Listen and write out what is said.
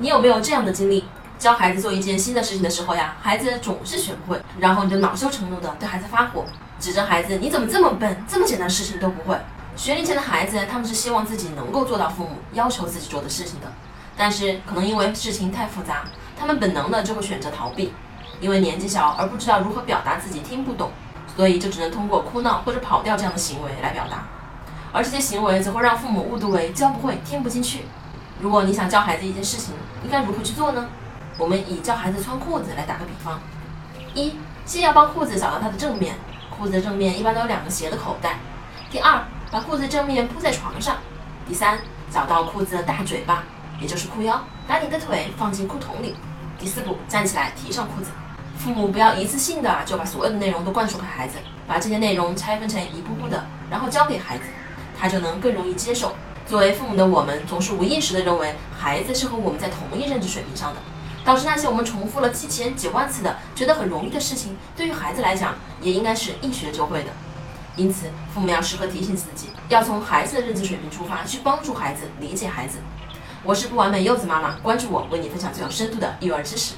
你有没有这样的经历？教孩子做一件新的事情的时候呀，孩子总是学不会，然后你就恼羞成怒的对孩子发火，指着孩子你怎么这么笨，这么简单的事情都不会。学龄前的孩子，他们是希望自己能够做到父母要求自己做的事情的，但是可能因为事情太复杂，他们本能的就会选择逃避，因为年纪小而不知道如何表达自己听不懂，所以就只能通过哭闹或者跑掉这样的行为来表达，而这些行为则会让父母误读为教不会、听不进去。如果你想教孩子一件事情，应该如何去做呢？我们以教孩子穿裤子来打个比方：一，先要帮裤子找到它的正面，裤子的正面一般都有两个斜的口袋；第二，把裤子正面铺在床上；第三，找到裤子的大嘴巴，也就是裤腰，把你的腿放进裤筒里；第四步，站起来提上裤子。父母不要一次性的就把所有的内容都灌输给孩子，把这些内容拆分成一步步的，然后教给孩子，他就能更容易接受。作为父母的我们，总是无意识的认为孩子是和我们在同一认知水平上的。导致那些我们重复了几千几万次的觉得很容易的事情，对于孩子来讲也应该是一学就会的。因此，父母要时刻提醒自己，要从孩子的认知水平出发，去帮助孩子理解孩子。我是不完美柚子妈妈，关注我，为你分享最有深度的育儿知识。